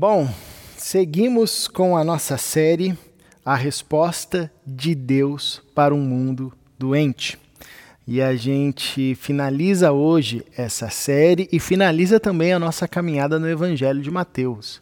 Bom, seguimos com a nossa série A Resposta de Deus para um Mundo Doente. E a gente finaliza hoje essa série e finaliza também a nossa caminhada no Evangelho de Mateus.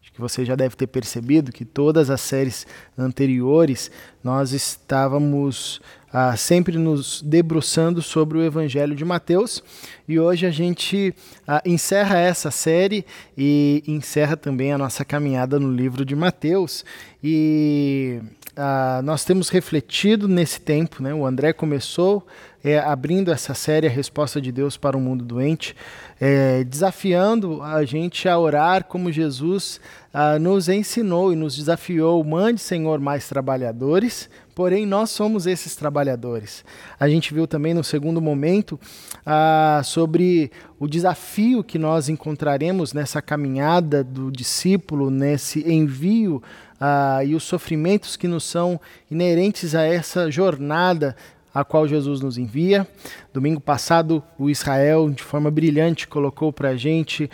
Acho que você já deve ter percebido que todas as séries anteriores nós estávamos ah, sempre nos debruçando sobre o Evangelho de Mateus. E hoje a gente ah, encerra essa série e encerra também a nossa caminhada no livro de Mateus. E ah, nós temos refletido nesse tempo, né? o André começou é, abrindo essa série A Resposta de Deus para o Mundo Doente, é, desafiando a gente a orar como Jesus ah, nos ensinou e nos desafiou: mande, Senhor, mais trabalhadores porém nós somos esses trabalhadores. A gente viu também no segundo momento ah, sobre o desafio que nós encontraremos nessa caminhada do discípulo, nesse envio ah, e os sofrimentos que nos são inerentes a essa jornada a qual Jesus nos envia. Domingo passado, o Israel, de forma brilhante, colocou para a gente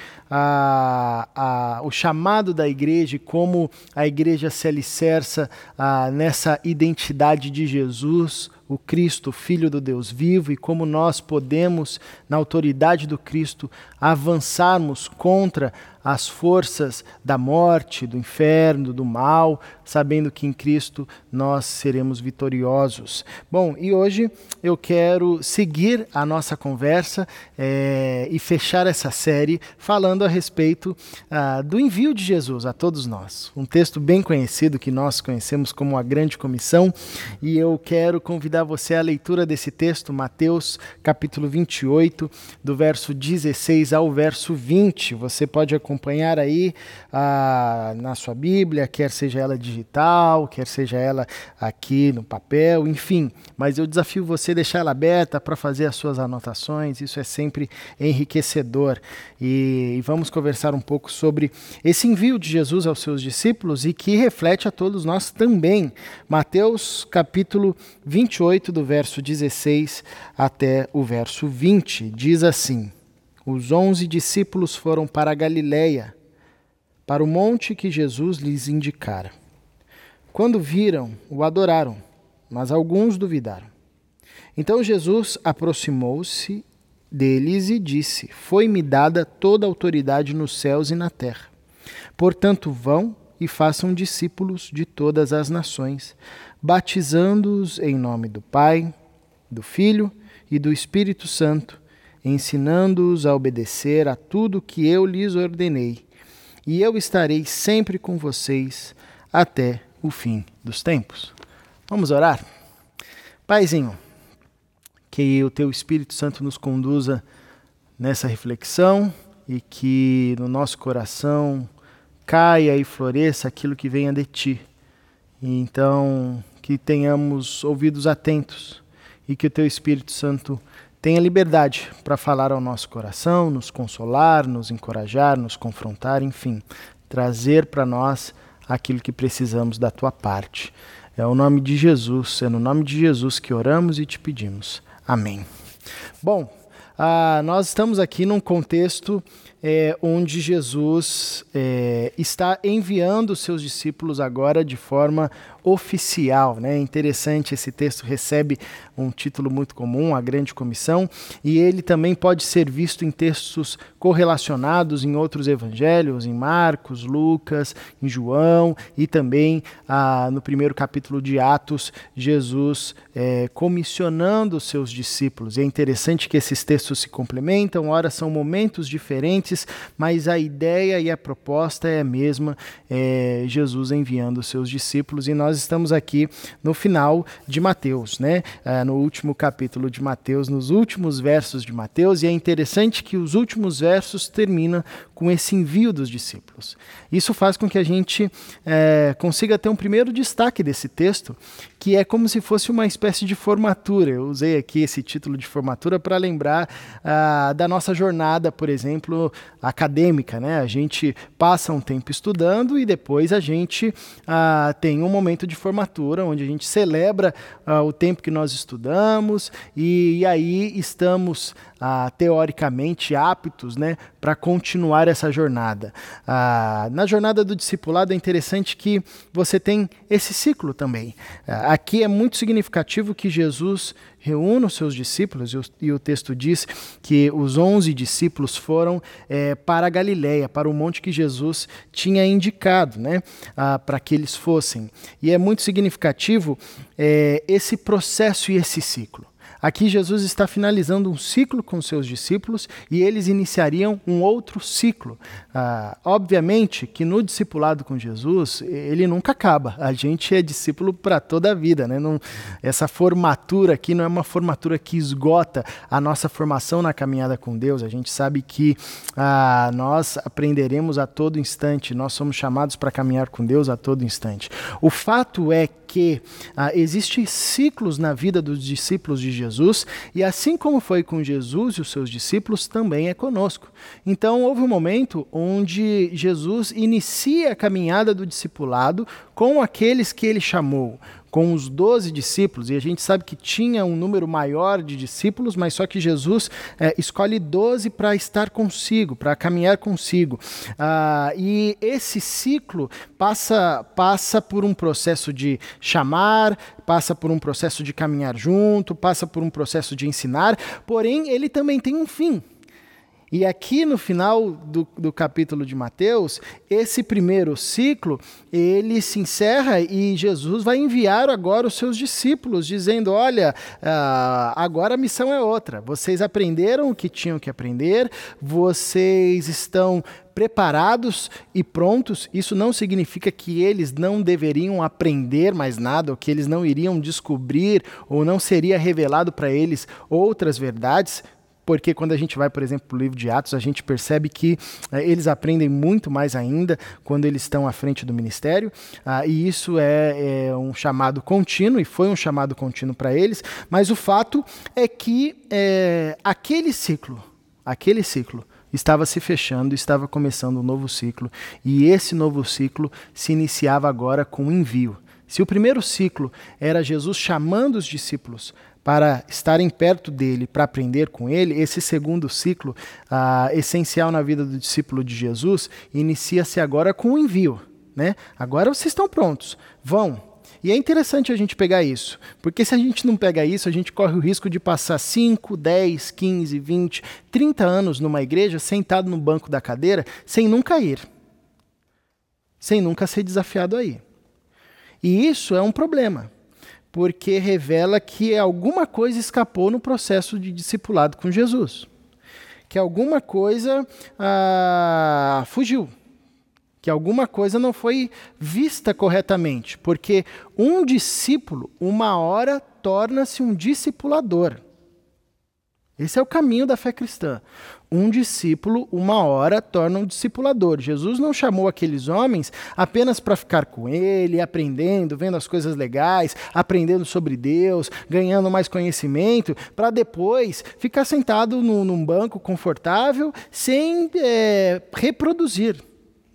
o chamado da igreja e como a igreja se alicerça a, nessa identidade de Jesus, o Cristo, Filho do Deus vivo, e como nós podemos, na autoridade do Cristo, avançarmos contra as forças da morte, do inferno, do mal, sabendo que em Cristo nós seremos vitoriosos. Bom, e hoje eu quero seguir a nossa conversa é, e fechar essa série falando a respeito ah, do envio de Jesus a todos nós. Um texto bem conhecido que nós conhecemos como a Grande Comissão, e eu quero convidar você à leitura desse texto, Mateus capítulo 28, do verso 16 ao verso 20. Você pode acompanhar acompanhar aí ah, na sua Bíblia, quer seja ela digital, quer seja ela aqui no papel, enfim. Mas eu desafio você a deixar ela aberta para fazer as suas anotações, isso é sempre enriquecedor. E, e vamos conversar um pouco sobre esse envio de Jesus aos seus discípulos e que reflete a todos nós também. Mateus capítulo 28, do verso 16 até o verso 20, diz assim os onze discípulos foram para a Galiléia, para o monte que Jesus lhes indicara. Quando viram, o adoraram, mas alguns duvidaram. Então Jesus aproximou-se deles e disse: Foi-me dada toda a autoridade nos céus e na terra. Portanto, vão e façam discípulos de todas as nações, batizando-os em nome do Pai, do Filho e do Espírito Santo ensinando-os a obedecer a tudo que eu lhes ordenei, e eu estarei sempre com vocês até o fim dos tempos. Vamos orar? Paizinho, que o teu Espírito Santo nos conduza nessa reflexão e que no nosso coração caia e floresça aquilo que venha de ti. E então que tenhamos ouvidos atentos e que o teu Espírito Santo tenha liberdade para falar ao nosso coração, nos consolar, nos encorajar, nos confrontar, enfim, trazer para nós aquilo que precisamos da tua parte. É o nome de Jesus, é no nome de Jesus que oramos e te pedimos. Amém. Bom, ah, nós estamos aqui num contexto é, onde Jesus é, está enviando os seus discípulos agora de forma oficial. Né? Interessante, esse texto recebe um título muito comum, a Grande Comissão, e ele também pode ser visto em textos correlacionados em outros evangelhos, em Marcos, Lucas, em João e também ah, no primeiro capítulo de Atos, Jesus é, comissionando os seus discípulos. E é interessante que esses textos se complementam, ora são momentos diferentes, mas a ideia e a proposta é a mesma, é, Jesus enviando os seus discípulos, e nós estamos aqui no final de Mateus, né? Ah, no último capítulo de Mateus, nos últimos versos de Mateus, e é interessante que os últimos versos terminam com esse envio dos discípulos. Isso faz com que a gente é, consiga ter um primeiro destaque desse texto, que é como se fosse uma espécie de formatura. Eu usei aqui esse título de formatura para lembrar ah, da nossa jornada, por exemplo, acadêmica. Né? A gente passa um tempo estudando e depois a gente ah, tem um momento de formatura, onde a gente celebra ah, o tempo que nós estudamos e, e aí estamos ah, teoricamente aptos né, para continuar essa jornada. Ah, na jornada do discipulado é interessante que você tem esse ciclo também. Ah, aqui é muito significativo que Jesus reúne os seus discípulos, e o, e o texto diz que os onze discípulos foram é, para a Galiléia, para o monte que Jesus tinha indicado né, ah, para que eles fossem. E é muito significativo é, esse processo e esse ciclo. Aqui Jesus está finalizando um ciclo com seus discípulos e eles iniciariam um outro ciclo. Ah, obviamente que no discipulado com Jesus, ele nunca acaba. A gente é discípulo para toda a vida. Né? Não, essa formatura aqui não é uma formatura que esgota a nossa formação na caminhada com Deus. A gente sabe que ah, nós aprenderemos a todo instante, nós somos chamados para caminhar com Deus a todo instante. O fato é que ah, existem ciclos na vida dos discípulos de Jesus, e assim como foi com Jesus e os seus discípulos, também é conosco. Então, houve um momento onde Jesus inicia a caminhada do discipulado com aqueles que ele chamou, com os doze discípulos, e a gente sabe que tinha um número maior de discípulos, mas só que Jesus é, escolhe doze para estar consigo, para caminhar consigo. Ah, e esse ciclo passa, passa por um processo de chamar, passa por um processo de caminhar junto, passa por um processo de ensinar, porém ele também tem um fim. E aqui no final do, do capítulo de Mateus, esse primeiro ciclo, ele se encerra e Jesus vai enviar agora os seus discípulos, dizendo, olha, uh, agora a missão é outra. Vocês aprenderam o que tinham que aprender, vocês estão preparados e prontos, isso não significa que eles não deveriam aprender mais nada, ou que eles não iriam descobrir, ou não seria revelado para eles outras verdades porque quando a gente vai, por exemplo, para o livro de Atos, a gente percebe que eh, eles aprendem muito mais ainda quando eles estão à frente do ministério, ah, e isso é, é, um chamado contínuo, e foi um chamado contínuo para eles, mas o fato é que é, aquele ciclo, aquele ciclo, estava se fechando, estava começando um novo ciclo, e esse novo ciclo se iniciava agora com o envio. Se o primeiro ciclo era Jesus chamando os discípulos para estarem perto dele, para aprender com ele, esse segundo ciclo, ah, essencial na vida do discípulo de Jesus, inicia-se agora com o envio. Né? Agora vocês estão prontos, vão. E é interessante a gente pegar isso, porque se a gente não pega isso, a gente corre o risco de passar 5, 10, 15, 20, 30 anos numa igreja, sentado no banco da cadeira, sem nunca ir, sem nunca ser desafiado aí. E isso é um problema porque revela que alguma coisa escapou no processo de discipulado com Jesus. Que alguma coisa ah, fugiu. Que alguma coisa não foi vista corretamente. Porque um discípulo, uma hora, torna-se um discipulador. Esse é o caminho da fé cristã um discípulo, uma hora, torna um discipulador. Jesus não chamou aqueles homens apenas para ficar com ele, aprendendo, vendo as coisas legais, aprendendo sobre Deus, ganhando mais conhecimento, para depois ficar sentado num banco confortável sem é, reproduzir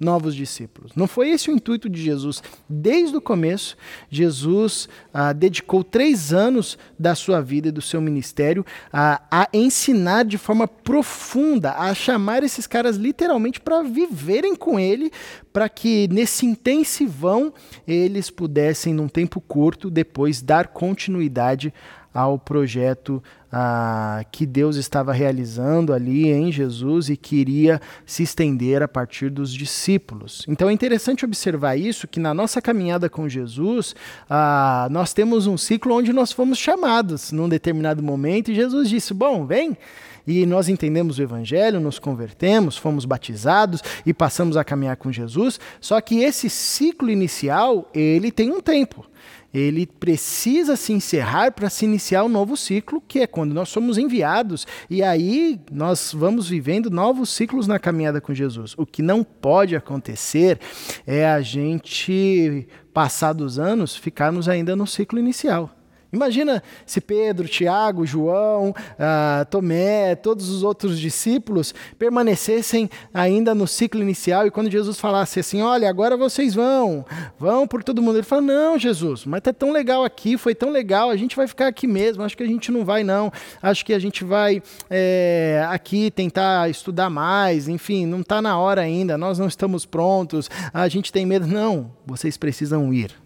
novos discípulos. Não foi esse o intuito de Jesus. Desde o começo, Jesus ah, dedicou três anos da sua vida e do seu ministério a, a ensinar de forma profunda, a chamar esses caras literalmente para viverem com ele, para que nesse intensivão eles pudessem, num tempo curto, depois dar continuidade ao projeto ah, que Deus estava realizando ali em Jesus e queria se estender a partir dos discípulos. Então é interessante observar isso, que na nossa caminhada com Jesus, ah, nós temos um ciclo onde nós fomos chamados num determinado momento e Jesus disse: Bom, vem e nós entendemos o Evangelho, nos convertemos, fomos batizados e passamos a caminhar com Jesus. Só que esse ciclo inicial, ele tem um tempo ele precisa se encerrar para se iniciar um novo ciclo, que é quando nós somos enviados. E aí nós vamos vivendo novos ciclos na caminhada com Jesus. O que não pode acontecer é a gente, passados anos, ficarmos ainda no ciclo inicial. Imagina se Pedro, Tiago, João, ah, Tomé, todos os outros discípulos permanecessem ainda no ciclo inicial e quando Jesus falasse assim: Olha, agora vocês vão, vão por todo mundo. Ele fala: Não, Jesus, mas tá tão legal aqui, foi tão legal, a gente vai ficar aqui mesmo. Acho que a gente não vai, não. Acho que a gente vai é, aqui tentar estudar mais. Enfim, não está na hora ainda, nós não estamos prontos, a gente tem medo. Não, vocês precisam ir.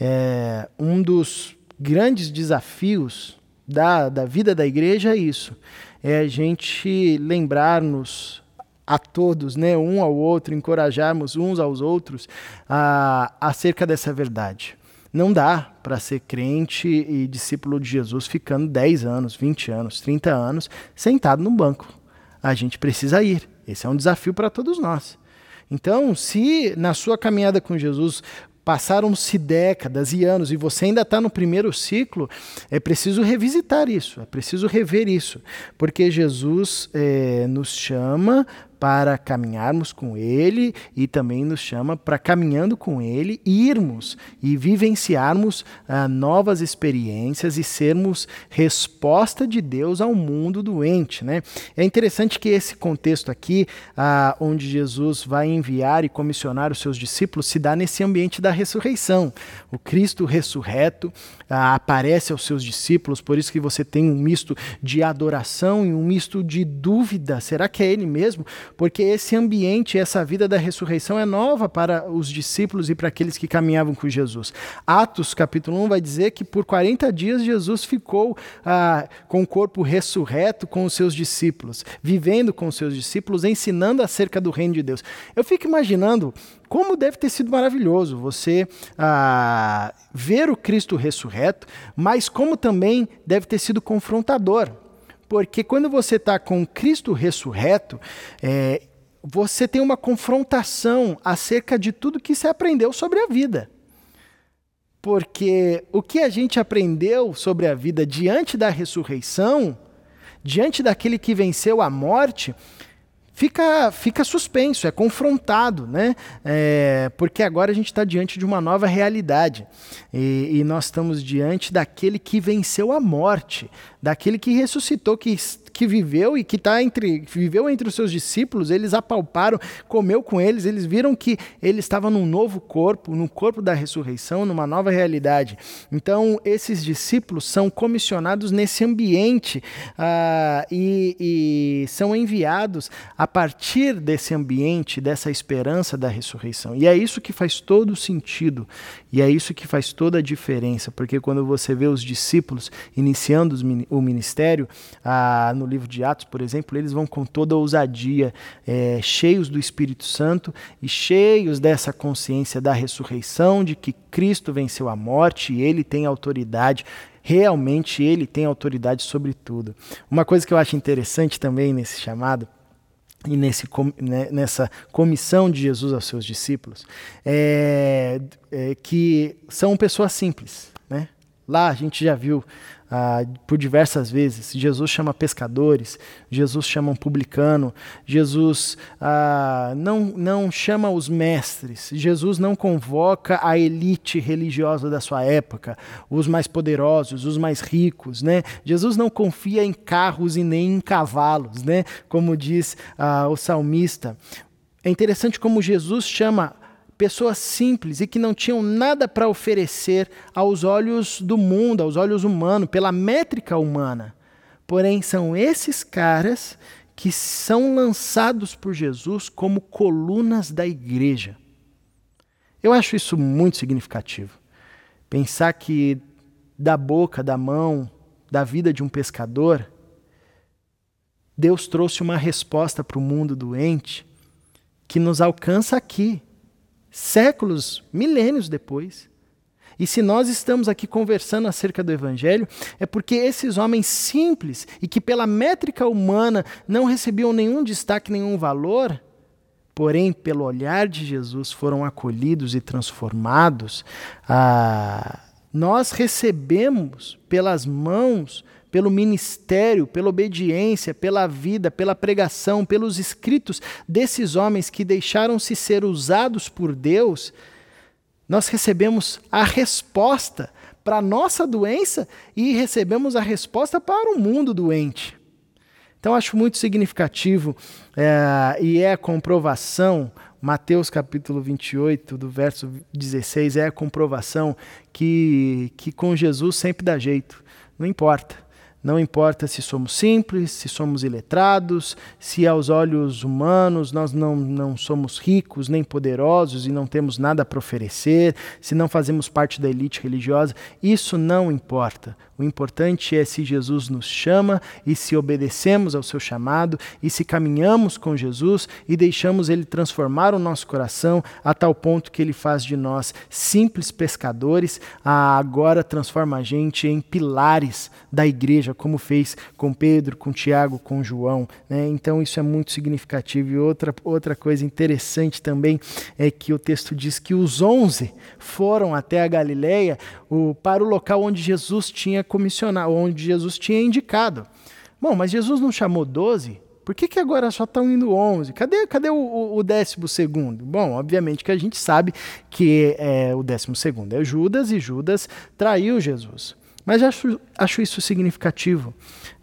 É, um dos grandes desafios da, da vida da igreja é isso. É a gente lembrar-nos a todos, né, um ao outro, encorajarmos uns aos outros a, acerca dessa verdade. Não dá para ser crente e discípulo de Jesus ficando 10 anos, 20 anos, 30 anos sentado no banco. A gente precisa ir. Esse é um desafio para todos nós. Então, se na sua caminhada com Jesus passaram-se décadas e anos e você ainda está no primeiro ciclo, é preciso revisitar isso, é preciso rever isso, porque Jesus é, nos chama para caminharmos com Ele e também nos chama para, caminhando com Ele, irmos e vivenciarmos ah, novas experiências e sermos resposta de Deus ao mundo doente. Né? É interessante que esse contexto aqui, ah, onde Jesus vai enviar e comissionar os seus discípulos, se dá nesse ambiente da ressurreição. O Cristo ressurreto ah, aparece aos seus discípulos, por isso que você tem um misto de adoração e um misto de dúvida. Será que é Ele mesmo? Porque esse ambiente, essa vida da ressurreição é nova para os discípulos e para aqueles que caminhavam com Jesus. Atos capítulo 1 vai dizer que por 40 dias Jesus ficou ah, com o corpo ressurreto com os seus discípulos, vivendo com os seus discípulos, ensinando acerca do reino de Deus. Eu fico imaginando como deve ter sido maravilhoso você ah, ver o Cristo ressurreto, mas como também deve ter sido confrontador porque quando você está com Cristo ressurreto, é, você tem uma confrontação acerca de tudo que você aprendeu sobre a vida. Porque o que a gente aprendeu sobre a vida diante da ressurreição, diante daquele que venceu a morte, fica, fica suspenso, é confrontado, né? É, porque agora a gente está diante de uma nova realidade e, e, nós estamos diante daquele que venceu a morte, daquele que ressuscitou, que que viveu e que tá entre viveu entre os seus discípulos, eles apalparam, comeu com eles, eles viram que ele estava num novo corpo, no corpo da ressurreição, numa nova realidade. Então, esses discípulos são comissionados nesse ambiente uh, e, e são enviados a partir desse ambiente, dessa esperança da ressurreição. E é isso que faz todo sentido e é isso que faz toda a diferença, porque quando você vê os discípulos iniciando o ministério, ah, no livro de Atos, por exemplo, eles vão com toda ousadia, é, cheios do Espírito Santo e cheios dessa consciência da ressurreição, de que Cristo venceu a morte e ele tem autoridade realmente ele tem autoridade sobre tudo. Uma coisa que eu acho interessante também nesse chamado e nesse, né, nessa comissão de Jesus aos seus discípulos, é, é, que são pessoas simples. Né? Lá a gente já viu ah, por diversas vezes. Jesus chama pescadores, Jesus chama um publicano, Jesus ah, não, não chama os mestres, Jesus não convoca a elite religiosa da sua época, os mais poderosos, os mais ricos. Né? Jesus não confia em carros e nem em cavalos, né? como diz ah, o salmista. É interessante como Jesus chama pessoas simples e que não tinham nada para oferecer aos olhos do mundo, aos olhos humanos, pela métrica humana. Porém, são esses caras que são lançados por Jesus como colunas da igreja. Eu acho isso muito significativo. Pensar que da boca, da mão, da vida de um pescador, Deus trouxe uma resposta para o mundo doente que nos alcança aqui, séculos, milênios depois. E se nós estamos aqui conversando acerca do Evangelho, é porque esses homens simples e que, pela métrica humana, não recebiam nenhum destaque, nenhum valor, porém, pelo olhar de Jesus, foram acolhidos e transformados. Ah, nós recebemos pelas mãos pelo ministério, pela obediência, pela vida, pela pregação, pelos escritos desses homens que deixaram-se ser usados por Deus, nós recebemos a resposta para a nossa doença e recebemos a resposta para o mundo doente. Então, acho muito significativo é, e é a comprovação, Mateus capítulo 28, do verso 16, é a comprovação que, que com Jesus sempre dá jeito, não importa. Não importa se somos simples, se somos iletrados, se aos olhos humanos nós não, não somos ricos nem poderosos e não temos nada para oferecer, se não fazemos parte da elite religiosa, isso não importa. O importante é se Jesus nos chama e se obedecemos ao seu chamado e se caminhamos com Jesus e deixamos ele transformar o nosso coração a tal ponto que ele faz de nós simples pescadores, a agora transforma a gente em pilares da igreja, como fez com Pedro, com Tiago, com João. Né? Então isso é muito significativo. E outra, outra coisa interessante também é que o texto diz que os onze foram até a Galileia o, para o local onde Jesus tinha comissionado, onde Jesus tinha indicado. Bom, mas Jesus não chamou doze? Por que, que agora só estão indo 11? Cadê, cadê o, o, o, décimo segundo? Bom, obviamente que a gente sabe que é, o décimo segundo é Judas e Judas traiu Jesus. Mas acho, acho isso significativo,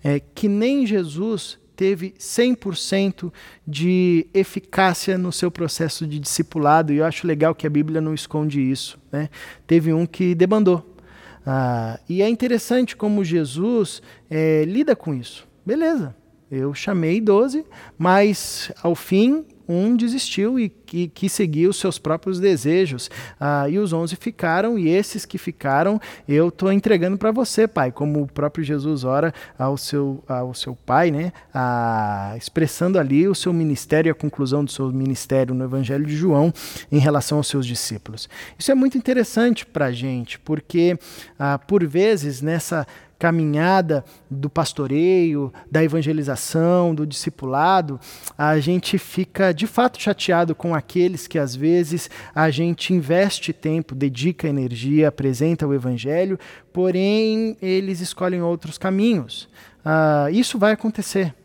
é, que nem Jesus teve 100% de eficácia no seu processo de discipulado, e eu acho legal que a Bíblia não esconde isso. Né? Teve um que debandou. Ah, e é interessante como Jesus é, lida com isso. Beleza, eu chamei 12, mas ao fim um desistiu e, e quis seguir os seus próprios desejos. Ah, e os onze ficaram, e esses que ficaram, eu estou entregando para você, Pai, como o próprio Jesus ora ao seu, ao seu Pai, né? Ah, expressando ali o seu ministério e a conclusão do seu ministério no Evangelho de João em relação aos seus discípulos. Isso é muito interessante para a gente, porque ah, por vezes nessa caminhada do pastoreio, da evangelização, do discipulado, a gente fica de fato chateado com aqueles que às vezes a gente investe tempo, dedica energia, apresenta o evangelho, porém eles escolhem outros caminhos. Uh, isso vai acontecer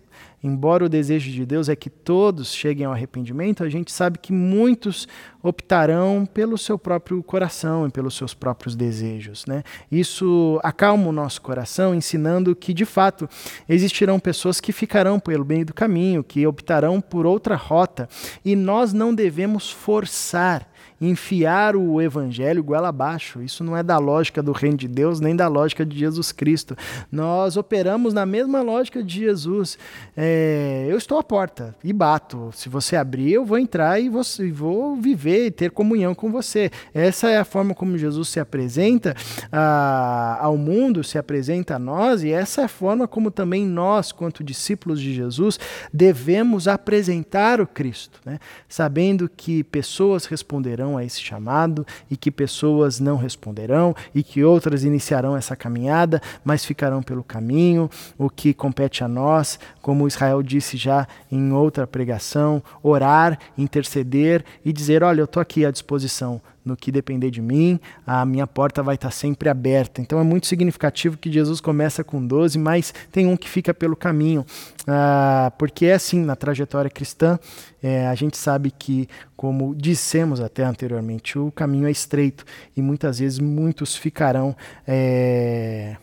embora o desejo de Deus é que todos cheguem ao arrependimento, a gente sabe que muitos optarão pelo seu próprio coração e pelos seus próprios desejos. Né? Isso acalma o nosso coração, ensinando que, de fato, existirão pessoas que ficarão pelo meio do caminho, que optarão por outra rota, e nós não devemos forçar enfiar o evangelho goela abaixo. Isso não é da lógica do reino de Deus, nem da lógica de Jesus Cristo. Nós operamos na mesma lógica de Jesus. É, eu estou à porta e bato. Se você abrir, eu vou entrar e vou, vou viver e ter comunhão com você. Essa é a forma como Jesus se apresenta a, ao mundo, se apresenta a nós, e essa é a forma como também nós, quanto discípulos de Jesus, devemos apresentar o Cristo, né? sabendo que pessoas responderão responderão a esse chamado e que pessoas não responderão e que outras iniciarão essa caminhada, mas ficarão pelo caminho. O que compete a nós, como Israel disse já em outra pregação, orar, interceder e dizer: Olha, eu estou aqui à disposição no que depender de mim, a minha porta vai estar sempre aberta. Então é muito significativo que Jesus começa com 12, mas tem um que fica pelo caminho. Ah, porque é assim, na trajetória cristã, é, a gente sabe que, como dissemos até anteriormente, o caminho é estreito e muitas vezes muitos ficarão. É,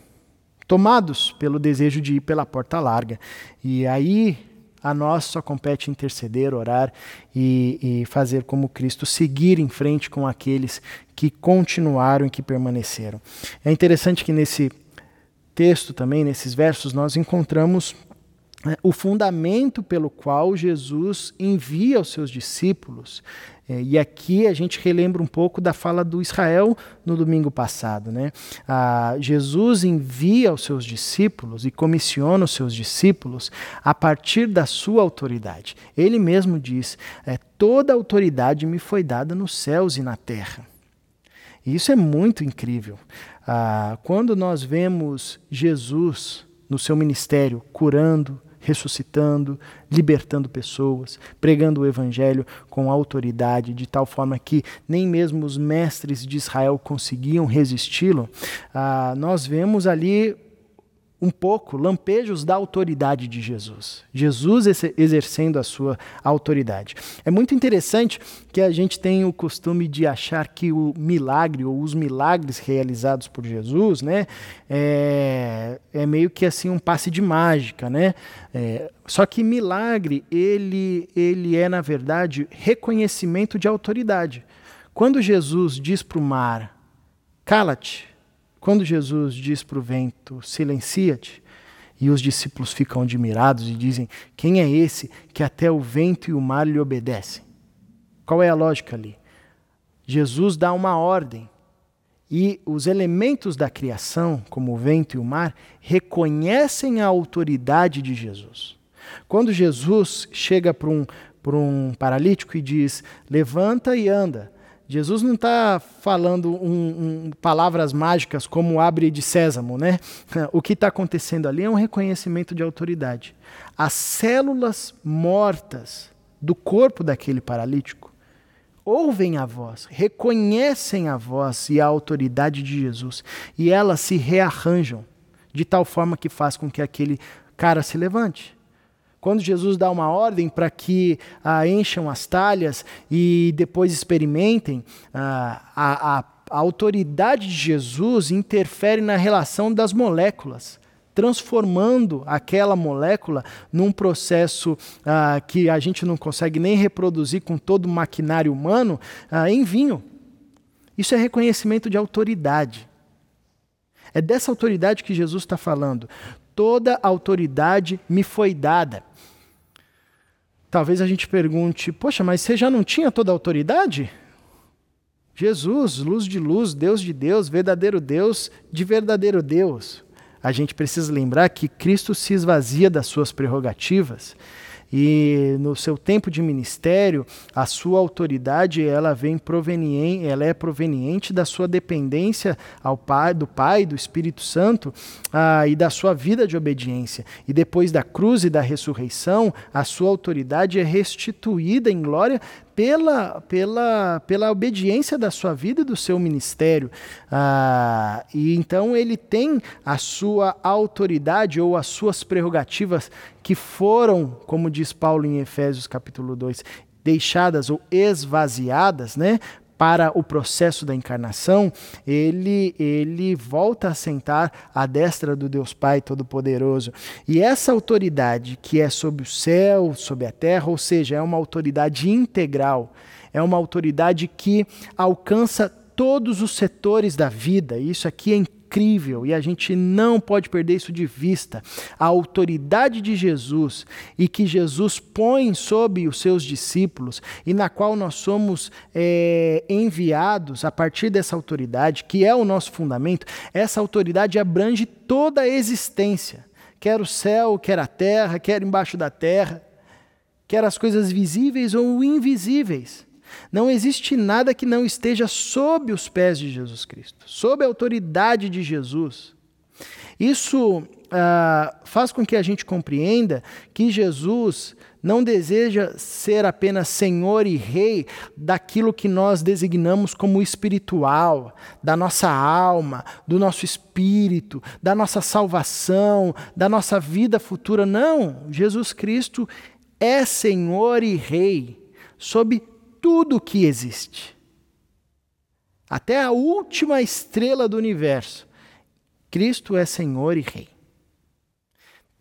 tomados pelo desejo de ir pela porta larga. E aí a nós só compete interceder, orar e, e, fazer como Cristo, seguir em frente com aqueles que continuaram e que permaneceram. É interessante que nesse texto também, nesses versos, nós encontramos o fundamento pelo qual Jesus envia os seus discípulos. É, e aqui a gente relembra um pouco da fala do Israel no domingo passado. Né? Ah, Jesus envia os seus discípulos e comissiona os seus discípulos a partir da sua autoridade. Ele mesmo diz: é, Toda autoridade me foi dada nos céus e na terra. E isso é muito incrível. Ah, quando nós vemos Jesus no seu ministério curando, ressuscitando, libertando pessoas, pregando o evangelho com autoridade, de tal forma que nem mesmo os mestres de Israel conseguiam resisti-lo, ah, nós vemos ali um pouco, lampejos da autoridade de Jesus. Jesus exercendo a sua autoridade. É muito interessante que a gente tem o costume de achar que o milagre ou os milagres realizados por Jesus, né, é, é meio que assim um passe de mágica, né? É, só que milagre ele ele é na verdade reconhecimento de autoridade. Quando Jesus diz para o mar, cala-te, quando Jesus diz para o vento, silencia-te, e os discípulos ficam admirados e dizem: Quem é esse que até o vento e o mar lhe obedecem? Qual é a lógica ali? Jesus dá uma ordem e os elementos da criação, como o vento e o mar, reconhecem a autoridade de Jesus. Quando Jesus chega para um, um paralítico e diz: Levanta e anda, Jesus não está falando um, um, palavras mágicas como abre de sésamo, né? O que está acontecendo ali é um reconhecimento de autoridade. As células mortas do corpo daquele paralítico ouvem a voz, reconhecem a voz e a autoridade de Jesus e elas se rearranjam de tal forma que faz com que aquele cara se levante. Quando Jesus dá uma ordem para que ah, encham as talhas e depois experimentem, ah, a, a, a autoridade de Jesus interfere na relação das moléculas transformando aquela molécula num processo ah, que a gente não consegue nem reproduzir com todo o maquinário humano ah, em vinho. Isso é reconhecimento de autoridade. É dessa autoridade que Jesus está falando. Toda autoridade me foi dada. Talvez a gente pergunte: poxa, mas você já não tinha toda a autoridade? Jesus, luz de luz, Deus de Deus, verdadeiro Deus de verdadeiro Deus. A gente precisa lembrar que Cristo se esvazia das suas prerrogativas e no seu tempo de ministério, a sua autoridade ela vem proveniente, ela é proveniente da sua dependência ao Pai, do Pai, do Espírito Santo ah, e da sua vida de obediência. E depois da cruz e da ressurreição, a sua autoridade é restituída em glória pela, pela, pela obediência da sua vida e do seu ministério. Ah, e então ele tem a sua autoridade ou as suas prerrogativas que foram, como diz Paulo em Efésios capítulo 2, deixadas ou esvaziadas, né, para o processo da encarnação, ele, ele volta a sentar à destra do Deus Pai Todo-Poderoso. E essa autoridade que é sobre o céu, sobre a terra, ou seja, é uma autoridade integral, é uma autoridade que alcança todos os setores da vida. Isso aqui é incrível e a gente não pode perder isso de vista. A autoridade de Jesus e que Jesus põe sobre os seus discípulos e na qual nós somos é, enviados a partir dessa autoridade, que é o nosso fundamento, essa autoridade abrange toda a existência, quer o céu, quer a terra, quer embaixo da terra, quer as coisas visíveis ou invisíveis. Não existe nada que não esteja sob os pés de Jesus Cristo, sob a autoridade de Jesus. Isso uh, faz com que a gente compreenda que Jesus não deseja ser apenas Senhor e Rei daquilo que nós designamos como espiritual, da nossa alma, do nosso espírito, da nossa salvação, da nossa vida futura. Não, Jesus Cristo é Senhor e Rei sobre tudo que existe. Até a última estrela do universo. Cristo é Senhor e Rei.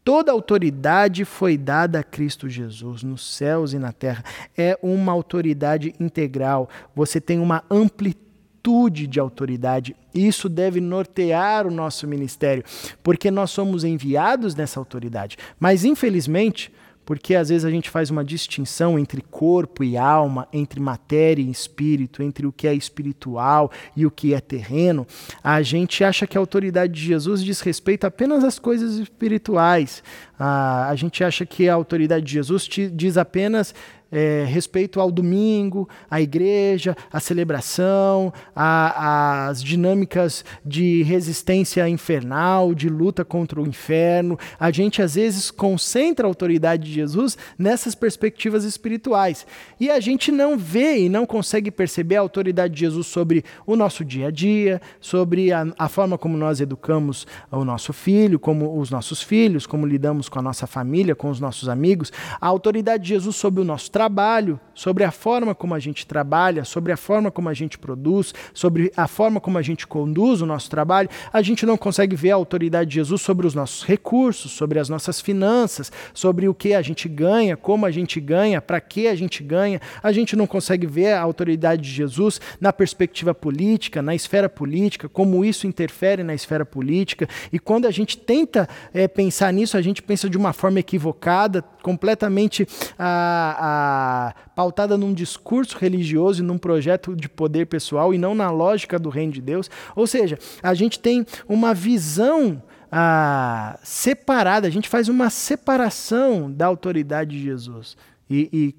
Toda autoridade foi dada a Cristo Jesus, nos céus e na terra. É uma autoridade integral. Você tem uma amplitude de autoridade. Isso deve nortear o nosso ministério, porque nós somos enviados nessa autoridade. Mas, infelizmente, porque às vezes a gente faz uma distinção entre corpo e alma, entre matéria e espírito, entre o que é espiritual e o que é terreno. A gente acha que a autoridade de Jesus diz respeito apenas às coisas espirituais. A, a gente acha que a autoridade de Jesus diz apenas é, respeito ao domingo, à igreja, à celebração, às dinâmicas de resistência infernal, de luta contra o inferno. A gente às vezes concentra a autoridade de Jesus nessas perspectivas espirituais. E a gente não vê e não consegue perceber a autoridade de Jesus sobre o nosso dia a dia, sobre a, a forma como nós educamos o nosso filho, como os nossos filhos, como lidamos com a nossa família, com os nossos amigos. A autoridade de Jesus sobre o nosso trabalho trabalho, sobre a forma como a gente trabalha, sobre a forma como a gente produz, sobre a forma como a gente conduz o nosso trabalho, a gente não consegue ver a autoridade de Jesus sobre os nossos recursos, sobre as nossas finanças, sobre o que a gente ganha, como a gente ganha, para que a gente ganha. A gente não consegue ver a autoridade de Jesus na perspectiva política, na esfera política, como isso interfere na esfera política. E quando a gente tenta é, pensar nisso, a gente pensa de uma forma equivocada, completamente a, a pautada num discurso religioso e num projeto de poder pessoal e não na lógica do reino de Deus. Ou seja, a gente tem uma visão ah, separada, a gente faz uma separação da autoridade de Jesus e, e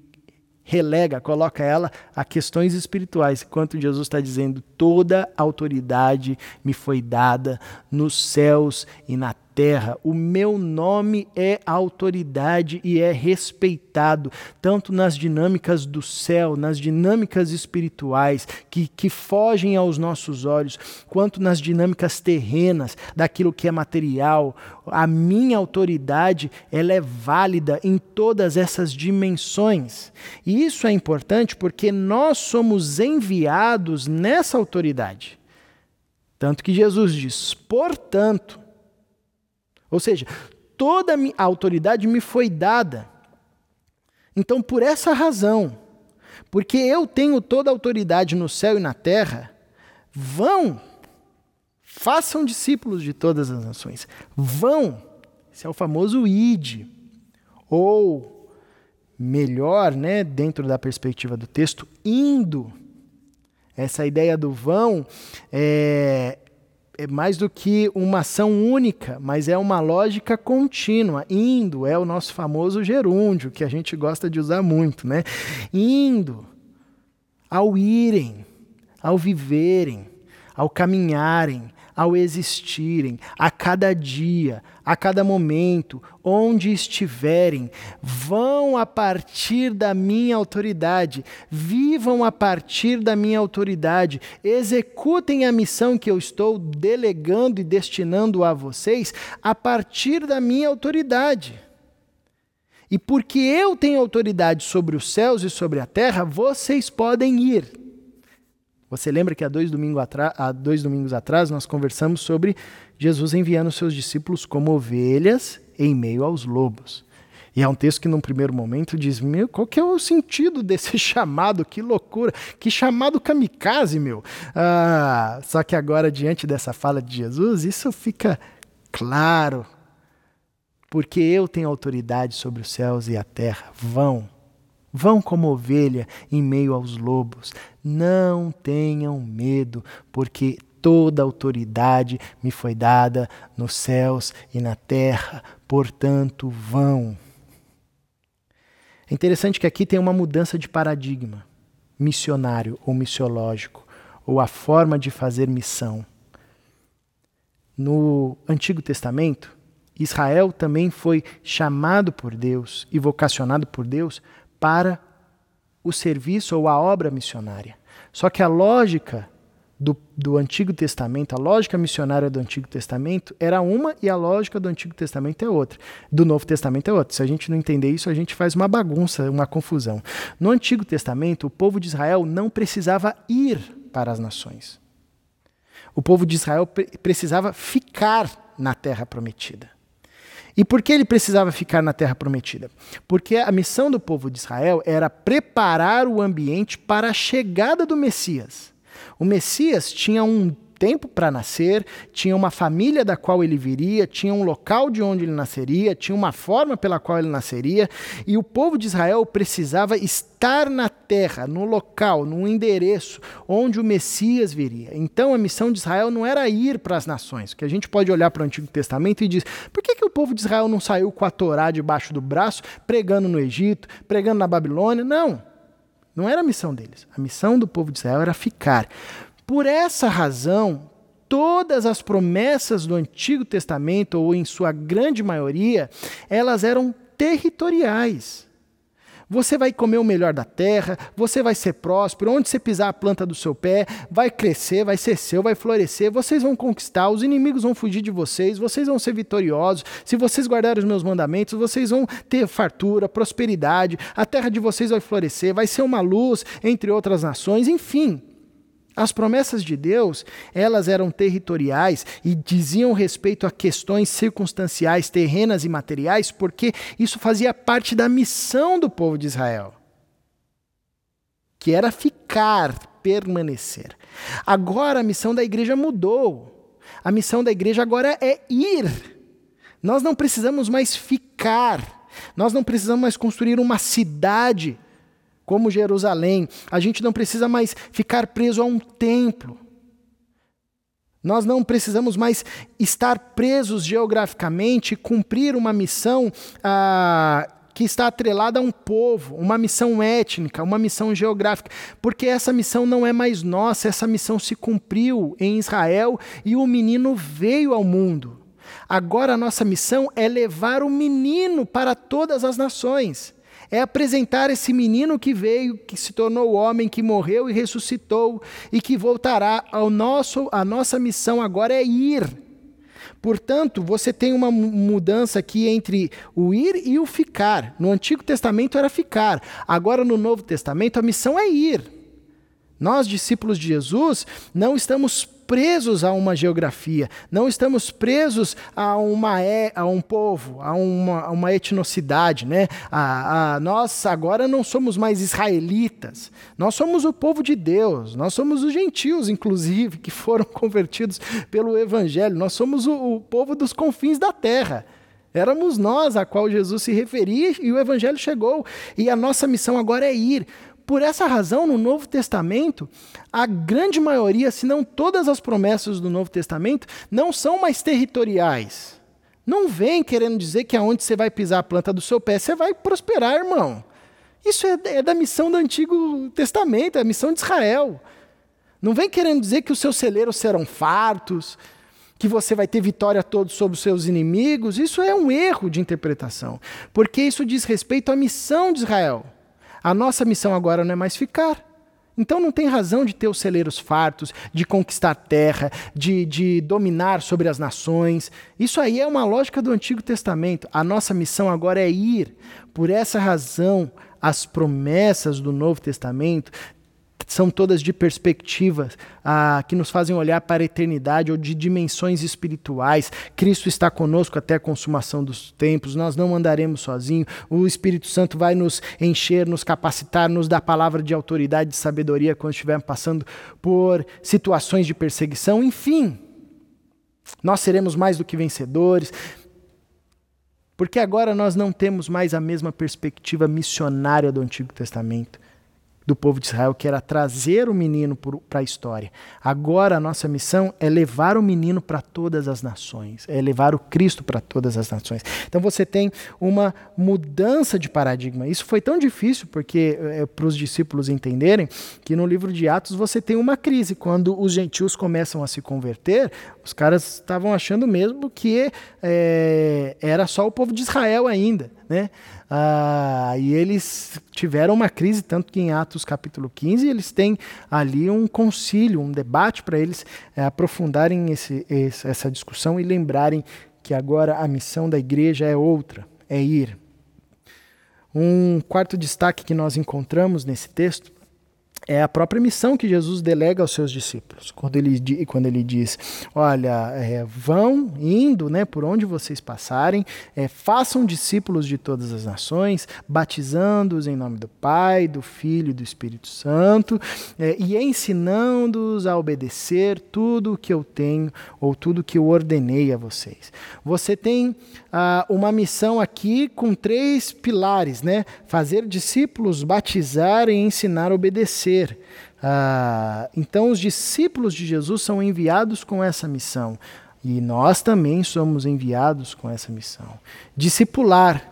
relega, coloca ela a questões espirituais, enquanto Jesus está dizendo: toda autoridade me foi dada nos céus e na terra. O meu nome é autoridade e é respeitado, tanto nas dinâmicas do céu, nas dinâmicas espirituais que, que fogem aos nossos olhos, quanto nas dinâmicas terrenas, daquilo que é material. A minha autoridade ela é válida em todas essas dimensões. E isso é importante porque nós somos enviados nessa autoridade. Tanto que Jesus diz: portanto, ou seja, toda a autoridade me foi dada. Então, por essa razão, porque eu tenho toda a autoridade no céu e na terra, vão, façam discípulos de todas as nações. Vão. Esse é o famoso id. Ou, melhor, né, dentro da perspectiva do texto, indo. Essa ideia do vão é, é mais do que uma ação única, mas é uma lógica contínua. Indo é o nosso famoso gerúndio, que a gente gosta de usar muito, né? Indo, ao irem, ao viverem, ao caminharem, ao existirem, a cada dia, a cada momento, onde estiverem, vão a partir da minha autoridade, vivam a partir da minha autoridade, executem a missão que eu estou delegando e destinando a vocês a partir da minha autoridade. E porque eu tenho autoridade sobre os céus e sobre a terra, vocês podem ir. Você lembra que há dois, domingo há dois domingos atrás nós conversamos sobre Jesus enviando seus discípulos como ovelhas em meio aos lobos. E é um texto que, num primeiro momento, diz: Meu, qual que é o sentido desse chamado? Que loucura! Que chamado kamikaze, meu! Ah, só que agora, diante dessa fala de Jesus, isso fica claro. Porque eu tenho autoridade sobre os céus e a terra. Vão, Vão como ovelha em meio aos lobos. Não tenham medo, porque toda autoridade me foi dada nos céus e na terra, portanto, vão. É interessante que aqui tem uma mudança de paradigma missionário ou missiológico, ou a forma de fazer missão. No Antigo Testamento, Israel também foi chamado por Deus e vocacionado por Deus para o serviço ou a obra missionária. Só que a lógica do, do Antigo Testamento, a lógica missionária do Antigo Testamento era uma e a lógica do Antigo Testamento é outra. Do Novo Testamento é outra. Se a gente não entender isso, a gente faz uma bagunça, uma confusão. No Antigo Testamento, o povo de Israel não precisava ir para as nações. O povo de Israel precisava ficar na terra prometida. E por que ele precisava ficar na terra prometida? Porque a missão do povo de Israel era preparar o ambiente para a chegada do Messias. O Messias tinha um tempo para nascer, tinha uma família da qual ele viria, tinha um local de onde ele nasceria, tinha uma forma pela qual ele nasceria, e o povo de Israel precisava estar na terra, no local, no endereço onde o Messias viria. Então a missão de Israel não era ir para as nações, que a gente pode olhar para o Antigo Testamento e diz: por que, que o povo de Israel não saiu com a Torá debaixo do braço, pregando no Egito, pregando na Babilônia. Não. Não era a missão deles. A missão do povo de Israel era ficar. Por essa razão, todas as promessas do Antigo Testamento, ou em sua grande maioria, elas eram territoriais. Você vai comer o melhor da terra, você vai ser próspero, onde você pisar a planta do seu pé, vai crescer, vai ser seu, vai florescer, vocês vão conquistar, os inimigos vão fugir de vocês, vocês vão ser vitoriosos. Se vocês guardarem os meus mandamentos, vocês vão ter fartura, prosperidade, a terra de vocês vai florescer, vai ser uma luz entre outras nações, enfim. As promessas de Deus, elas eram territoriais e diziam respeito a questões circunstanciais, terrenas e materiais, porque isso fazia parte da missão do povo de Israel, que era ficar, permanecer. Agora a missão da igreja mudou. A missão da igreja agora é ir. Nós não precisamos mais ficar. Nós não precisamos mais construir uma cidade como Jerusalém. A gente não precisa mais ficar preso a um templo. Nós não precisamos mais estar presos geograficamente, cumprir uma missão ah, que está atrelada a um povo, uma missão étnica, uma missão geográfica, porque essa missão não é mais nossa, essa missão se cumpriu em Israel e o menino veio ao mundo. Agora a nossa missão é levar o menino para todas as nações é apresentar esse menino que veio, que se tornou homem, que morreu e ressuscitou e que voltará ao nosso, a nossa missão agora é ir. Portanto, você tem uma mudança aqui entre o ir e o ficar. No Antigo Testamento era ficar, agora no Novo Testamento a missão é ir. Nós, discípulos de Jesus, não estamos presos a uma geografia, não estamos presos a, uma, a um povo, a uma, a uma etnocidade. Né? A, a, nós agora não somos mais israelitas, nós somos o povo de Deus, nós somos os gentios, inclusive, que foram convertidos pelo Evangelho, nós somos o, o povo dos confins da terra. Éramos nós a qual Jesus se referia e o Evangelho chegou. E a nossa missão agora é ir. Por essa razão, no Novo Testamento, a grande maioria, se não todas as promessas do Novo Testamento, não são mais territoriais. Não vem querendo dizer que aonde você vai pisar a planta do seu pé, você vai prosperar, irmão. Isso é, é da missão do Antigo Testamento, é a missão de Israel. Não vem querendo dizer que os seus celeiros serão fartos, que você vai ter vitória todos sobre os seus inimigos. Isso é um erro de interpretação, porque isso diz respeito à missão de Israel. A nossa missão agora não é mais ficar. Então não tem razão de ter os celeiros fartos, de conquistar terra, de, de dominar sobre as nações. Isso aí é uma lógica do Antigo Testamento. A nossa missão agora é ir. Por essa razão, as promessas do Novo Testamento são todas de perspectivas ah, que nos fazem olhar para a eternidade ou de dimensões espirituais. Cristo está conosco até a consumação dos tempos, nós não andaremos sozinhos. O Espírito Santo vai nos encher, nos capacitar, nos dar palavra de autoridade, de sabedoria quando estivermos passando por situações de perseguição. Enfim, nós seremos mais do que vencedores. Porque agora nós não temos mais a mesma perspectiva missionária do Antigo Testamento do povo de Israel, que era trazer o menino para a história. Agora a nossa missão é levar o menino para todas as nações, é levar o Cristo para todas as nações. Então você tem uma mudança de paradigma. Isso foi tão difícil porque é, para os discípulos entenderem que no livro de Atos você tem uma crise quando os gentios começam a se converter. Os caras estavam achando mesmo que é, era só o povo de Israel ainda, né? Ah, e eles tiveram uma crise, tanto que em Atos capítulo 15 eles têm ali um concílio, um debate para eles é, aprofundarem esse, esse, essa discussão e lembrarem que agora a missão da igreja é outra, é ir. Um quarto destaque que nós encontramos nesse texto é a própria missão que Jesus delega aos seus discípulos. Quando ele, quando ele diz: Olha, é, vão indo né, por onde vocês passarem, é, façam discípulos de todas as nações, batizando-os em nome do Pai, do Filho e do Espírito Santo, é, e ensinando-os a obedecer tudo o que eu tenho ou tudo que eu ordenei a vocês. Você tem ah, uma missão aqui com três pilares: né? fazer discípulos, batizar e ensinar a obedecer Ah, então, os discípulos de Jesus são enviados com essa missão. E nós também somos enviados com essa missão. Discipular.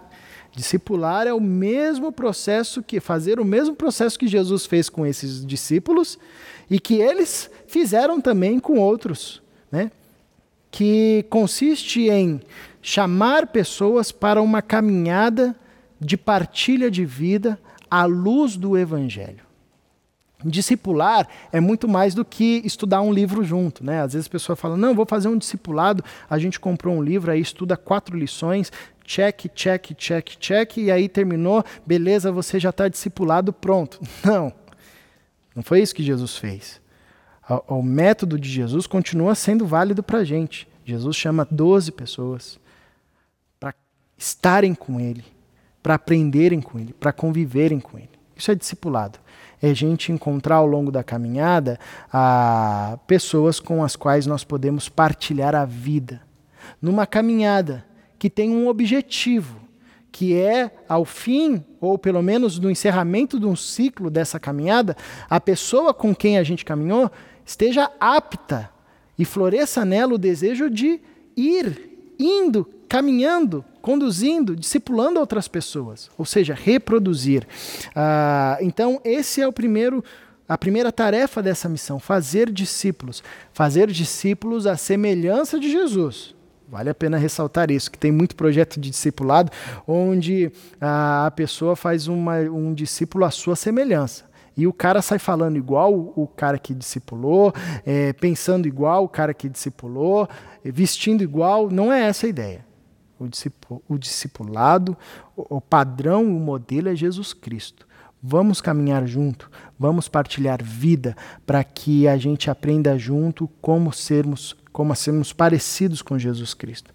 Discipular é o mesmo processo que fazer o mesmo processo que Jesus fez com esses discípulos e que eles fizeram também com outros, né? Que consiste em chamar pessoas para uma caminhada de partilha de vida à luz do evangelho. Discipular é muito mais do que estudar um livro junto, né? Às vezes a pessoa fala: "Não, vou fazer um discipulado". A gente comprou um livro aí estuda quatro lições, check, check, check, check e aí terminou, beleza, você já está discipulado, pronto. Não. Não foi isso que Jesus fez. O, método de Jesus continua sendo válido para a gente. Jesus chama 12 pessoas para estarem com Ele, para aprenderem com Ele, para conviverem com Ele. Isso é discipulado é a gente encontrar ao longo da caminhada a pessoas com as quais nós podemos partilhar a vida. Numa caminhada que tem um objetivo, que é, ao fim, ou pelo menos no encerramento de um ciclo dessa caminhada, a pessoa com quem a gente caminhou esteja apta e floresça nela o desejo de ir, indo, caminhando conduzindo, discipulando outras pessoas, ou seja, reproduzir. Ah, então, esse é o primeiro a primeira tarefa dessa missão, fazer discípulos, fazer discípulos à semelhança de Jesus. Vale a pena ressaltar isso, que tem muito projeto de discipulado onde a pessoa faz uma, um discípulo à sua semelhança. E o cara sai falando igual o cara que discipulou, é, pensando igual o cara que discipulou, vestindo igual. Não é essa a ideia o, discipulado, o padrão, o modelo é Jesus Cristo. Vamos caminhar junto, vamos partilhar vida para que a gente aprenda junto como sermos, como sermos parecidos com Jesus Cristo.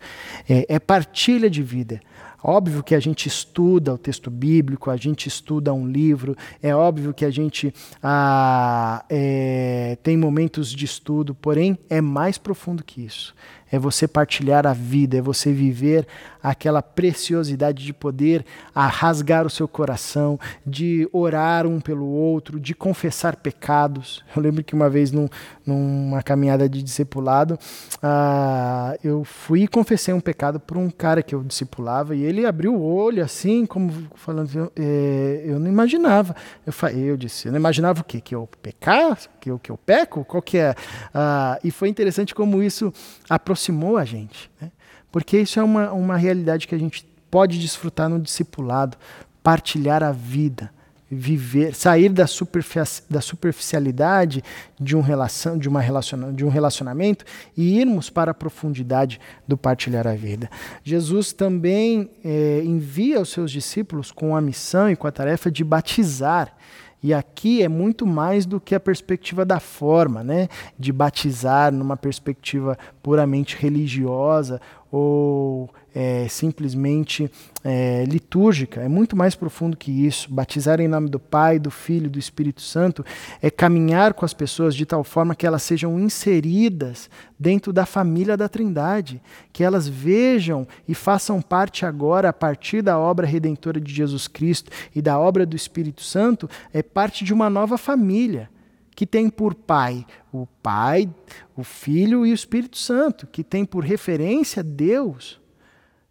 É, é partilha de vida. Óbvio que a gente estuda o texto bíblico, a gente estuda um livro, é óbvio que a gente ah, é, tem momentos de estudo, porém é mais profundo que isso é você partilhar a vida, é você viver aquela preciosidade de poder a rasgar o seu coração, de orar um pelo outro, de confessar pecados. Eu lembro que uma vez num, numa caminhada de discipulado, uh, eu fui e confessei um pecado para um cara que eu discipulava e ele abriu o olho assim, como falando, é, eu não imaginava. Eu, eu disse, eu não imaginava o quê? Que eu pecar? Que eu, que eu peco? Qual que é? Uh, e foi interessante como isso aproximou a gente. Né? Porque isso é uma, uma realidade que a gente pode desfrutar no discipulado, partilhar a vida, viver, sair da, da superficialidade de um, relação, de, uma relaciona, de um relacionamento e irmos para a profundidade do partilhar a vida. Jesus também é, envia os seus discípulos com a missão e com a tarefa de batizar. E aqui é muito mais do que a perspectiva da forma, né? De batizar numa perspectiva puramente religiosa ou é, simplesmente é, litúrgica, é muito mais profundo que isso. Batizar em nome do Pai, do Filho, do Espírito Santo é caminhar com as pessoas de tal forma que elas sejam inseridas dentro da família da Trindade, que elas vejam e façam parte agora, a partir da obra redentora de Jesus Cristo e da obra do Espírito Santo, é parte de uma nova família que tem por pai o Pai, o Filho e o Espírito Santo, que tem por referência Deus.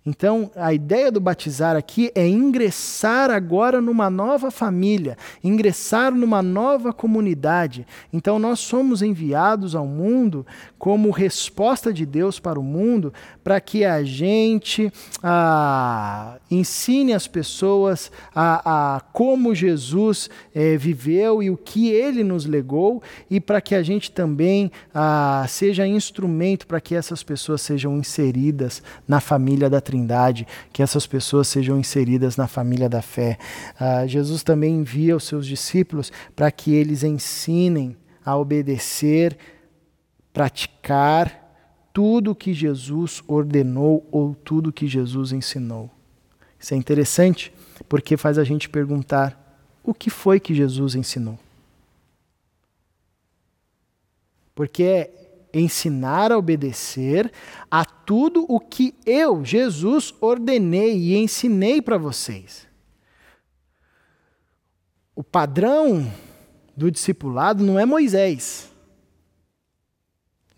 Então, a ideia do batizar aqui é ingressar agora numa nova família, ingressar numa nova comunidade. Então, nós somos enviados ao mundo como resposta de Deus para o mundo, para que a gente ah, ensine as pessoas a, a como Jesus eh, viveu e o que ele nos legou, e para que a gente também ah, seja instrumento para que essas pessoas sejam inseridas na família da Trindade Trindade, que essas pessoas sejam inseridas na família da fé. Uh, Jesus também envia os seus discípulos para que eles ensinem a obedecer, praticar tudo o que Jesus ordenou ou tudo o que Jesus ensinou. Isso é interessante porque faz a gente perguntar: o que foi que Jesus ensinou? Porque ensinar a obedecer a tudo o que eu, Jesus, ordenei e ensinei para vocês. O padrão do discipulado não é Moisés.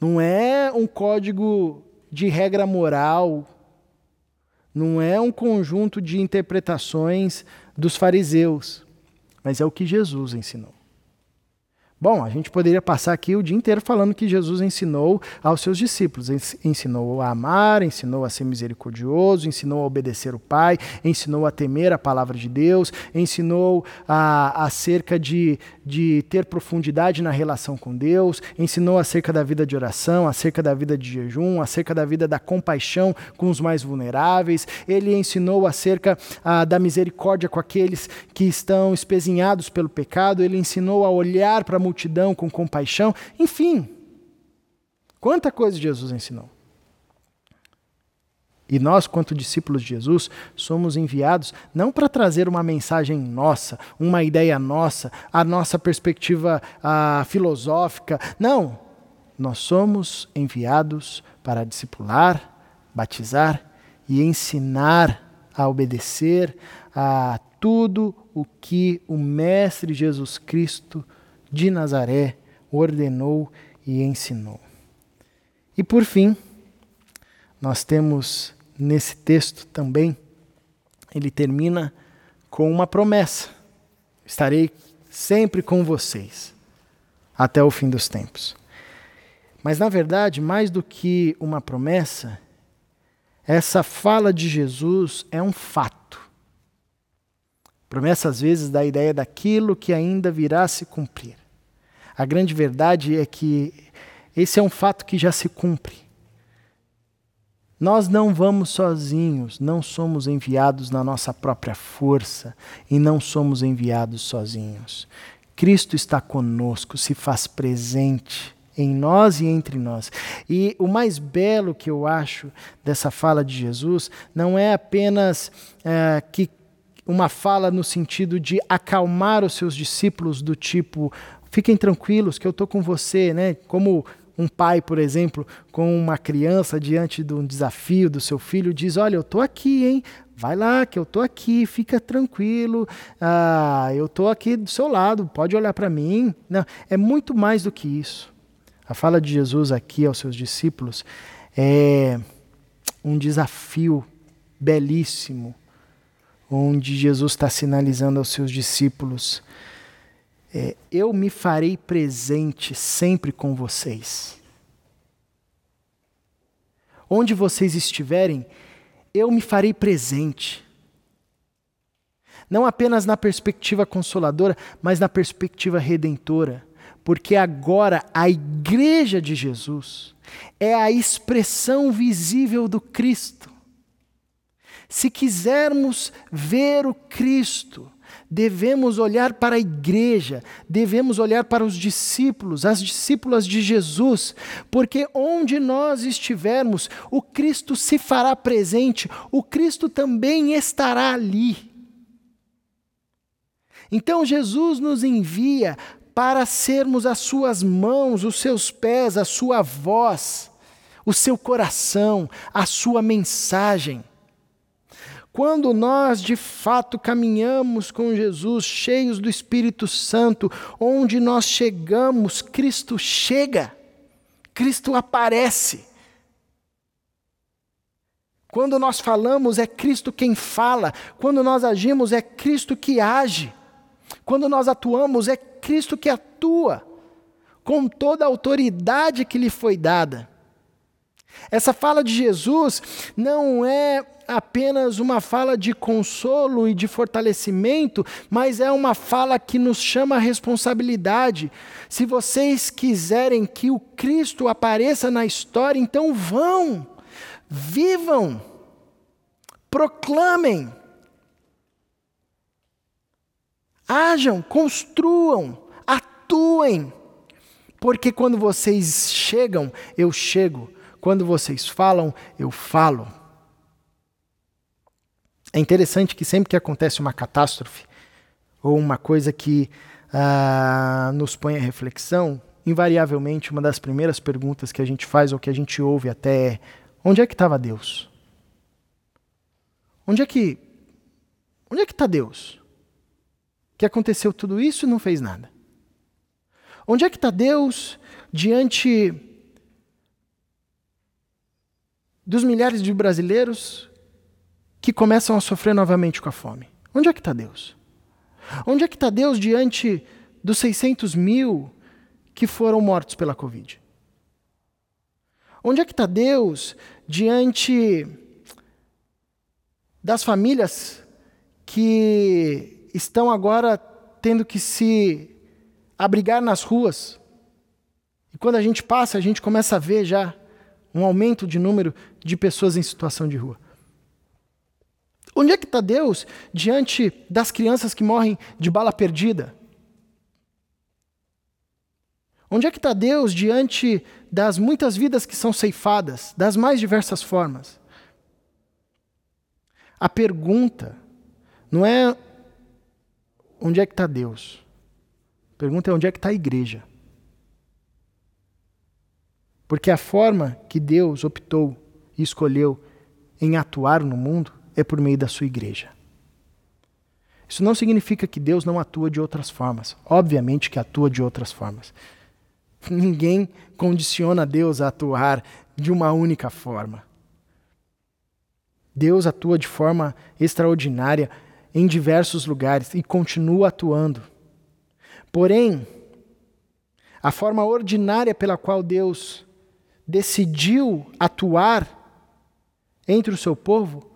Não é um código de regra moral, não é um conjunto de interpretações dos fariseus, mas é o que Jesus ensinou. Bom, a gente poderia passar aqui o dia inteiro falando que Jesus ensinou aos seus discípulos. Ensinou a amar, ensinou a ser misericordioso, ensinou a obedecer o Pai, ensinou a temer a palavra de Deus, ensinou a, acerca de, de ter profundidade na relação com Deus, ensinou acerca da vida de oração, acerca da vida de jejum, acerca da vida da compaixão com os mais vulneráveis. Ele ensinou acerca a, da misericórdia com aqueles que estão espezinhados pelo pecado. Ele ensinou a olhar para a multidão com compaixão, enfim. Quanta coisa Jesus ensinou. E nós, quanto discípulos de Jesus, somos enviados não para trazer uma mensagem nossa, uma ideia nossa, a nossa perspectiva a, filosófica. Não. Nós somos enviados para discipular, batizar e ensinar a obedecer a tudo o que o Mestre Jesus Cristo de Nazaré ordenou e ensinou. E por fim, nós temos nesse texto também, ele termina com uma promessa: estarei sempre com vocês até o fim dos tempos. Mas na verdade, mais do que uma promessa, essa fala de Jesus é um fato. Promessa às vezes dá a ideia daquilo que ainda virá a se cumprir. A grande verdade é que esse é um fato que já se cumpre. Nós não vamos sozinhos, não somos enviados na nossa própria força e não somos enviados sozinhos. Cristo está conosco, se faz presente em nós e entre nós. E o mais belo que eu acho dessa fala de Jesus não é apenas é, que uma fala no sentido de acalmar os seus discípulos do tipo fiquem tranquilos que eu estou com você, né? Como um pai, por exemplo, com uma criança diante de um desafio do seu filho, diz: Olha, eu estou aqui, hein? Vai lá, que eu estou aqui, fica tranquilo, ah, eu estou aqui do seu lado, pode olhar para mim. Não, é muito mais do que isso. A fala de Jesus aqui aos seus discípulos é um desafio belíssimo, onde Jesus está sinalizando aos seus discípulos é, eu me farei presente sempre com vocês. Onde vocês estiverem, eu me farei presente. Não apenas na perspectiva consoladora, mas na perspectiva redentora. Porque agora a igreja de Jesus é a expressão visível do Cristo. Se quisermos ver o Cristo, devemos olhar para a igreja, devemos olhar para os discípulos, as discípulas de Jesus, porque onde nós estivermos, o Cristo se fará presente, o Cristo também estará ali. Então Jesus nos envia para sermos as suas mãos, os seus pés, a sua voz, o seu coração, a sua mensagem. Quando nós de fato caminhamos com Jesus, cheios do Espírito Santo, onde nós chegamos, Cristo chega, Cristo aparece. Quando nós falamos, é Cristo quem fala. Quando nós agimos, é Cristo que age. Quando nós atuamos, é Cristo que atua, com toda a autoridade que lhe foi dada. Essa fala de Jesus não é apenas uma fala de consolo e de fortalecimento, mas é uma fala que nos chama a responsabilidade. Se vocês quiserem que o Cristo apareça na história, então vão, vivam, proclamem, ajam, construam, atuem, porque quando vocês chegam, eu chego. Quando vocês falam, eu falo. É interessante que sempre que acontece uma catástrofe ou uma coisa que uh, nos põe à reflexão, invariavelmente uma das primeiras perguntas que a gente faz ou que a gente ouve até é: onde é que estava Deus? Onde é que onde é que está Deus? Que aconteceu tudo isso e não fez nada. Onde é que está Deus diante dos milhares de brasileiros que começam a sofrer novamente com a fome? Onde é que está Deus? Onde é que está Deus diante dos 600 mil que foram mortos pela Covid? Onde é que está Deus diante das famílias que estão agora tendo que se abrigar nas ruas? E quando a gente passa, a gente começa a ver já um aumento de número de pessoas em situação de rua. Onde é que está Deus diante das crianças que morrem de bala perdida? Onde é que está Deus diante das muitas vidas que são ceifadas, das mais diversas formas? A pergunta não é onde é que está Deus. A pergunta é onde é que está a igreja. Porque a forma que Deus optou e escolheu em atuar no mundo é por meio da sua igreja. Isso não significa que Deus não atua de outras formas. Obviamente que atua de outras formas. Ninguém condiciona Deus a atuar de uma única forma. Deus atua de forma extraordinária em diversos lugares e continua atuando. Porém, a forma ordinária pela qual Deus decidiu atuar entre o seu povo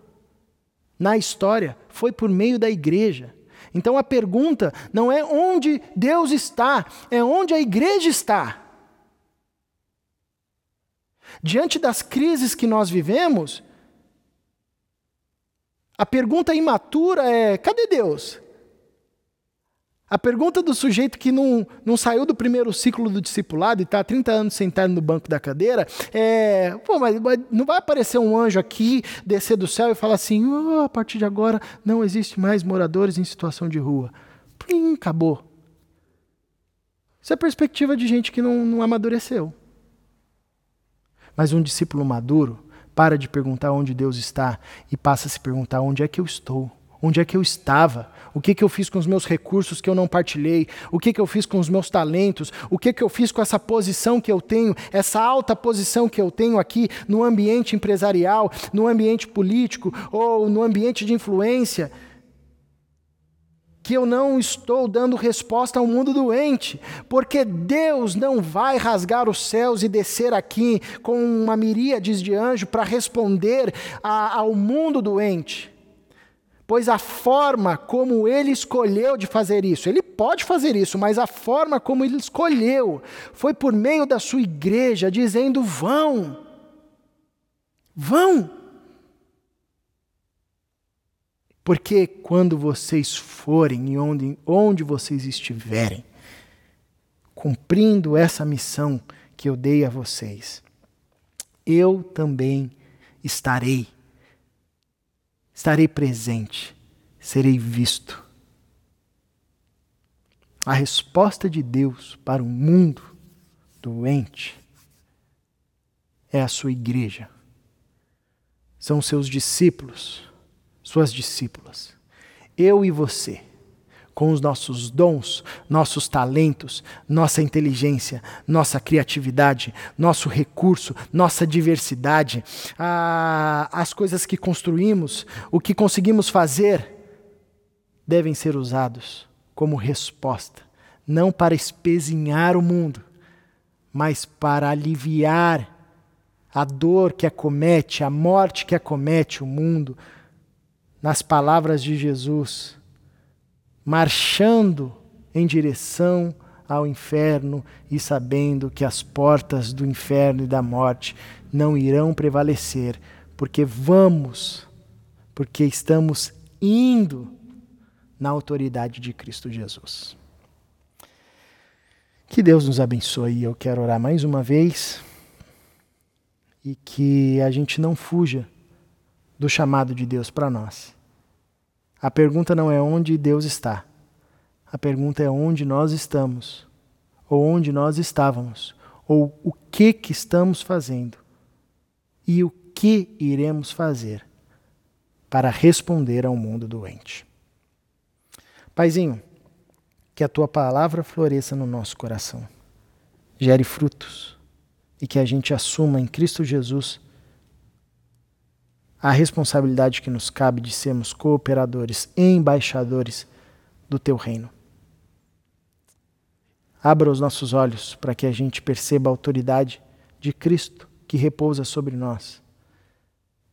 na história foi por meio da igreja. Então a pergunta não é onde Deus está, é onde a igreja está. Diante das crises que nós vivemos, a pergunta imatura é: cadê Deus? A pergunta do sujeito que não, não saiu do primeiro ciclo do discipulado e está há 30 anos sentado no banco da cadeira é: pô, mas, mas não vai aparecer um anjo aqui, descer do céu e falar assim: oh, a partir de agora não existe mais moradores em situação de rua. Plim, acabou. Isso é perspectiva de gente que não, não amadureceu. Mas um discípulo maduro para de perguntar onde Deus está e passa a se perguntar onde é que eu estou. Onde é que eu estava? O que, que eu fiz com os meus recursos que eu não partilhei? O que, que eu fiz com os meus talentos? O que, que eu fiz com essa posição que eu tenho, essa alta posição que eu tenho aqui no ambiente empresarial, no ambiente político ou no ambiente de influência? que eu não estou dando resposta ao mundo doente, porque Deus não vai rasgar os céus e descer aqui com uma miríade de anjos para responder a, ao mundo doente pois a forma como ele escolheu de fazer isso, ele pode fazer isso, mas a forma como ele escolheu foi por meio da sua igreja, dizendo: vão, vão. Porque quando vocês forem e onde, onde vocês estiverem, cumprindo essa missão que eu dei a vocês, eu também estarei estarei presente, serei visto. A resposta de Deus para o mundo doente é a sua igreja. São seus discípulos, suas discípulas. Eu e você com os nossos dons, nossos talentos, nossa inteligência, nossa criatividade, nosso recurso, nossa diversidade, a, as coisas que construímos, o que conseguimos fazer, devem ser usados como resposta, não para espezinhar o mundo, mas para aliviar a dor que acomete, a morte que acomete o mundo, nas palavras de Jesus marchando em direção ao inferno e sabendo que as portas do inferno e da morte não irão prevalecer, porque vamos, porque estamos indo na autoridade de Cristo Jesus. Que Deus nos abençoe. Eu quero orar mais uma vez e que a gente não fuja do chamado de Deus para nós a pergunta não é onde Deus está. A pergunta é onde nós estamos, ou onde nós estávamos, ou o que que estamos fazendo e o que iremos fazer para responder ao mundo doente. Paizinho, que a tua palavra floresça no nosso coração, gere frutos e que a gente assuma em Cristo Jesus a responsabilidade que nos cabe de sermos cooperadores e embaixadores do teu reino. Abra os nossos olhos para que a gente perceba a autoridade de Cristo que repousa sobre nós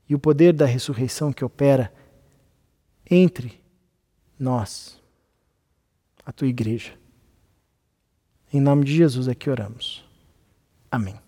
e o poder da ressurreição que opera entre nós, a tua igreja. Em nome de Jesus é que oramos. Amém.